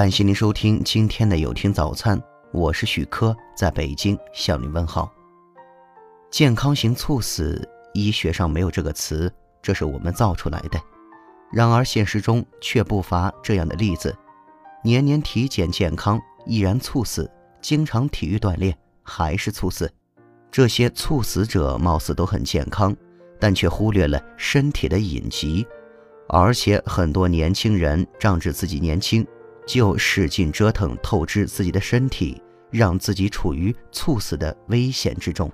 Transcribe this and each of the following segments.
感谢您收听今天的有听早餐，我是许科，在北京向您问好。健康型猝死，医学上没有这个词，这是我们造出来的。然而现实中却不乏这样的例子：年年体检健康，依然猝死；经常体育锻炼，还是猝死。这些猝死者貌似都很健康，但却忽略了身体的隐疾，而且很多年轻人仗着自己年轻。就使劲折腾透支自己的身体，让自己处于猝死的危险之中。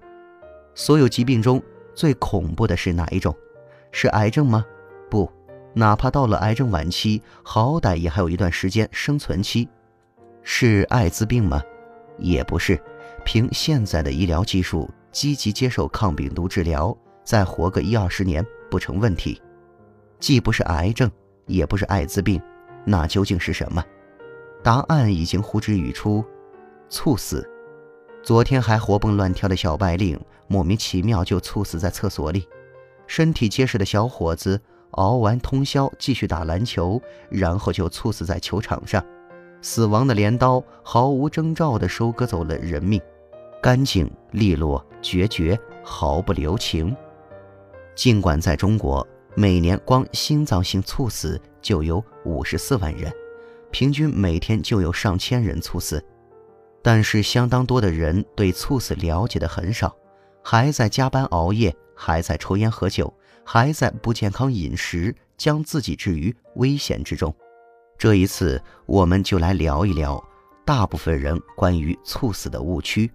所有疾病中最恐怖的是哪一种？是癌症吗？不，哪怕到了癌症晚期，好歹也还有一段时间生存期。是艾滋病吗？也不是。凭现在的医疗技术，积极接受抗病毒治疗，再活个一二十年不成问题。既不是癌症，也不是艾滋病，那究竟是什么？答案已经呼之欲出，猝死。昨天还活蹦乱跳的小白领，莫名其妙就猝死在厕所里；身体结实的小伙子，熬完通宵继续打篮球，然后就猝死在球场上。死亡的镰刀毫无征兆地收割走了人命，干净利落、决绝，毫不留情。尽管在中国，每年光心脏性猝死就有五十四万人。平均每天就有上千人猝死，但是相当多的人对猝死了解的很少，还在加班熬夜，还在抽烟喝酒，还在不健康饮食，将自己置于危险之中。这一次，我们就来聊一聊大部分人关于猝死的误区。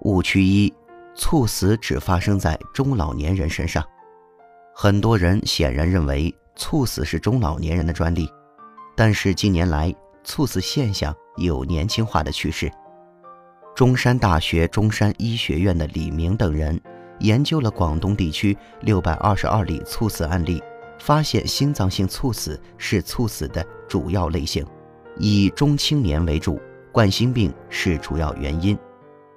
误区一：猝死只发生在中老年人身上。很多人显然认为猝死是中老年人的专利。但是近年来，猝死现象有年轻化的趋势。中山大学中山医学院的李明等人研究了广东地区六百二十二例猝死案例，发现心脏性猝死是猝死的主要类型，以中青年为主，冠心病是主要原因。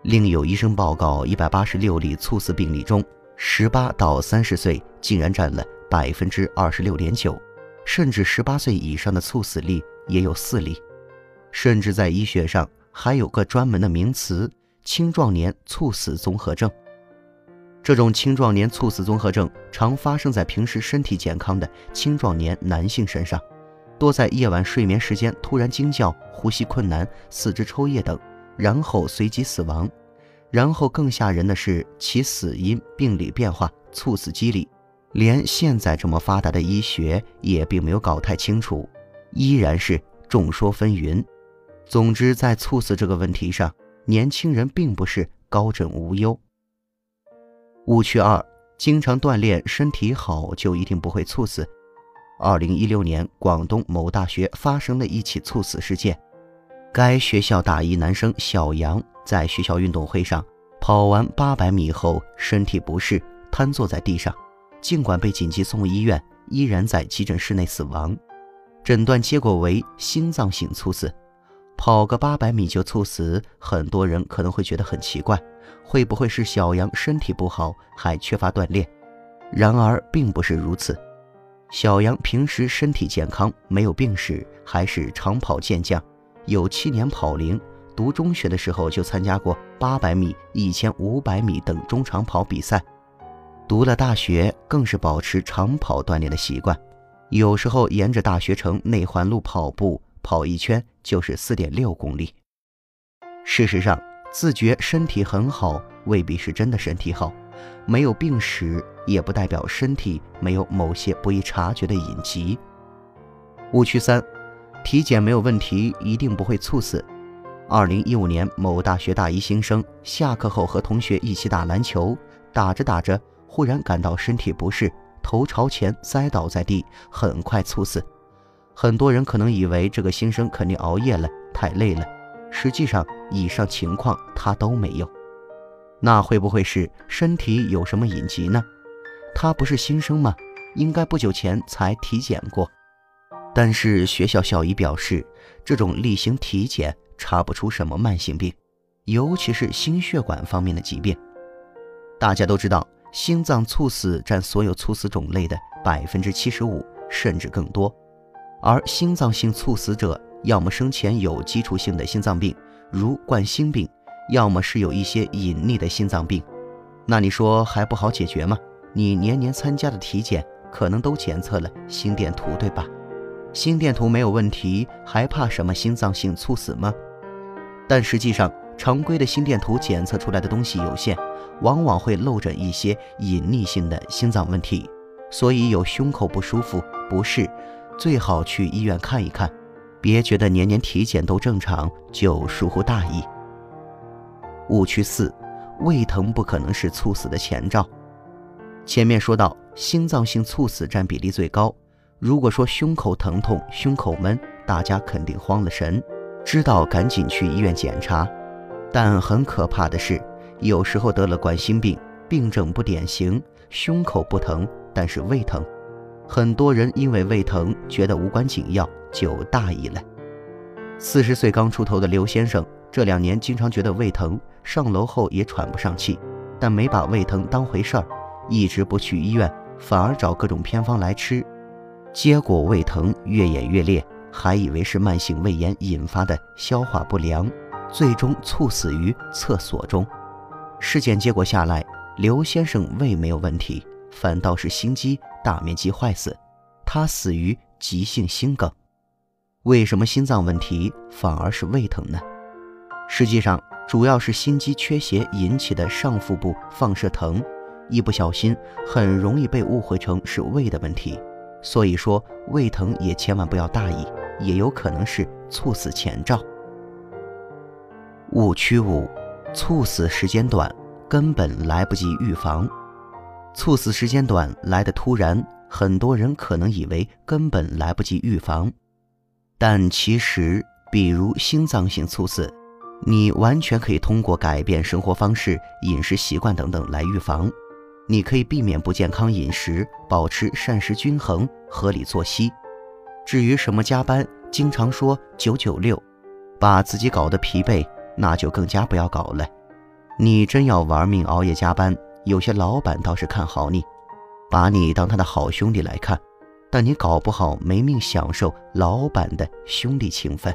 另有医生报告，一百八十六例猝死病例中，十八到三十岁竟然占了百分之二十六点九。甚至十八岁以上的猝死例也有四例，甚至在医学上还有个专门的名词——青壮年猝死综合症。这种青壮年猝死综合症常发生在平时身体健康的青壮年男性身上，多在夜晚睡眠时间突然惊叫、呼吸困难、四肢抽噎等，然后随即死亡。然后更吓人的是，其死因、病理变化、猝死机理。连现在这么发达的医学也并没有搞太清楚，依然是众说纷纭。总之，在猝死这个问题上，年轻人并不是高枕无忧。误区二：经常锻炼，身体好就一定不会猝死。二零一六年，广东某大学发生了一起猝死事件。该学校大一男生小杨在学校运动会上跑完八百米后，身体不适，瘫坐在地上。尽管被紧急送医院，依然在急诊室内死亡，诊断结果为心脏性猝死。跑个八百米就猝死，很多人可能会觉得很奇怪，会不会是小杨身体不好，还缺乏锻炼？然而并不是如此，小杨平时身体健康，没有病史，还是长跑健将，有七年跑龄。读中学的时候就参加过八百米、一千五百米等中长跑比赛。读了大学，更是保持长跑锻炼的习惯，有时候沿着大学城内环路跑步，跑一圈就是四点六公里。事实上，自觉身体很好，未必是真的身体好；没有病史，也不代表身体没有某些不易察觉的隐疾。误区三：体检没有问题，一定不会猝死。二零一五年，某大学大一新生下课后和同学一起打篮球，打着打着。忽然感到身体不适，头朝前栽倒在地，很快猝死。很多人可能以为这个新生肯定熬夜了，太累了。实际上，以上情况他都没有。那会不会是身体有什么隐疾呢？他不是新生吗？应该不久前才体检过。但是学校校医表示，这种例行体检查不出什么慢性病，尤其是心血管方面的疾病。大家都知道。心脏猝死占所有猝死种类的百分之七十五，甚至更多。而心脏性猝死者，要么生前有基础性的心脏病，如冠心病，要么是有一些隐匿的心脏病。那你说还不好解决吗？你年年参加的体检，可能都检测了心电图，对吧？心电图没有问题，还怕什么心脏性猝死吗？但实际上，常规的心电图检测出来的东西有限，往往会漏诊一些隐匿性的心脏问题。所以有胸口不舒服、不适，最好去医院看一看，别觉得年年体检都正常就疏忽大意。误区四，胃疼不可能是猝死的前兆。前面说到，心脏性猝死占比例最高。如果说胸口疼痛、胸口闷，大家肯定慌了神，知道赶紧去医院检查。但很可怕的是，有时候得了冠心病，病症不典型，胸口不疼，但是胃疼。很多人因为胃疼觉得无关紧要，就大意了。四十岁刚出头的刘先生，这两年经常觉得胃疼，上楼后也喘不上气，但没把胃疼当回事儿，一直不去医院，反而找各种偏方来吃。结果胃疼越演越烈，还以为是慢性胃炎引发的消化不良，最终猝死于厕所中。尸检结果下来，刘先生胃没有问题，反倒是心肌大面积坏死，他死于急性心梗。为什么心脏问题反而是胃疼呢？实际上，主要是心肌缺血引起的上腹部放射疼，一不小心很容易被误会成是胃的问题。所以说，胃疼也千万不要大意，也有可能是猝死前兆。误区五：猝死时间短，根本来不及预防。猝死时间短，来的突然，很多人可能以为根本来不及预防，但其实，比如心脏性猝死，你完全可以通过改变生活方式、饮食习惯等等来预防。你可以避免不健康饮食，保持膳食均衡、合理作息。至于什么加班，经常说九九六，把自己搞得疲惫，那就更加不要搞了。你真要玩命熬夜加班，有些老板倒是看好你，把你当他的好兄弟来看，但你搞不好没命享受老板的兄弟情分。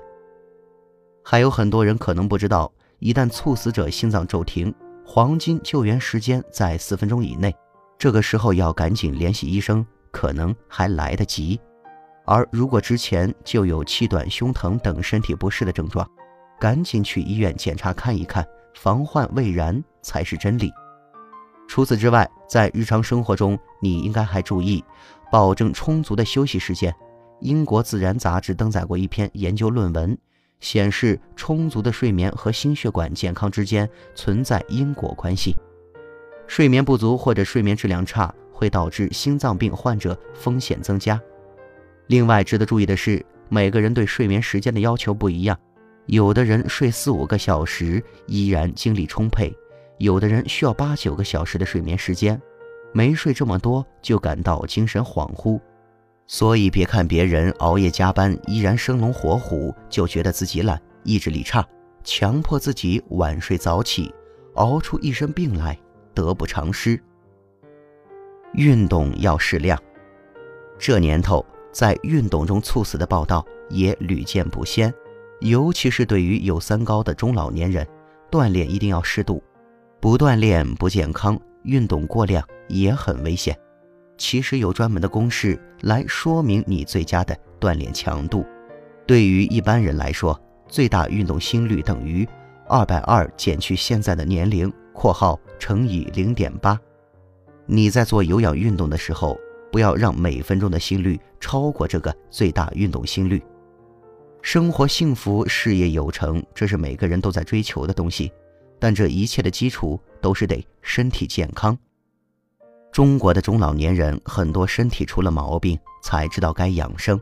还有很多人可能不知道，一旦猝死者心脏骤停。黄金救援时间在四分钟以内，这个时候要赶紧联系医生，可能还来得及。而如果之前就有气短、胸疼等身体不适的症状，赶紧去医院检查看一看，防患未然才是真理。除此之外，在日常生活中，你应该还注意保证充足的休息时间。英国自然杂志登载过一篇研究论文。显示充足的睡眠和心血管健康之间存在因果关系，睡眠不足或者睡眠质量差会导致心脏病患者风险增加。另外值得注意的是，每个人对睡眠时间的要求不一样，有的人睡四五个小时依然精力充沛，有的人需要八九个小时的睡眠时间，没睡这么多就感到精神恍惚。所以，别看别人熬夜加班依然生龙活虎，就觉得自己懒、意志力差，强迫自己晚睡早起，熬出一身病来，得不偿失。运动要适量。这年头，在运动中猝死的报道也屡见不鲜，尤其是对于有三高的中老年人，锻炼一定要适度，不锻炼不健康，运动过量也很危险。其实有专门的公式来说明你最佳的锻炼强度。对于一般人来说，最大运动心率等于二百二减去现在的年龄（括号乘以零点八）。你在做有氧运动的时候，不要让每分钟的心率超过这个最大运动心率。生活幸福、事业有成，这是每个人都在追求的东西，但这一切的基础都是得身体健康。中国的中老年人很多身体出了毛病，才知道该养生，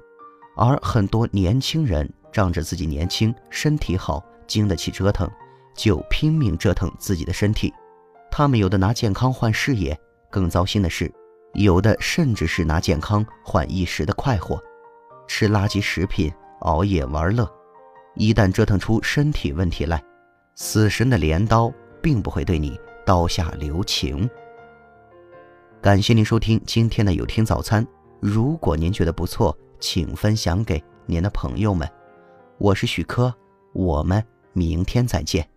而很多年轻人仗着自己年轻、身体好、经得起折腾，就拼命折腾自己的身体。他们有的拿健康换事业，更糟心的是，有的甚至是拿健康换一时的快活，吃垃圾食品、熬夜玩乐。一旦折腾出身体问题来，死神的镰刀并不会对你刀下留情。感谢您收听今天的有听早餐。如果您觉得不错，请分享给您的朋友们。我是许科，我们明天再见。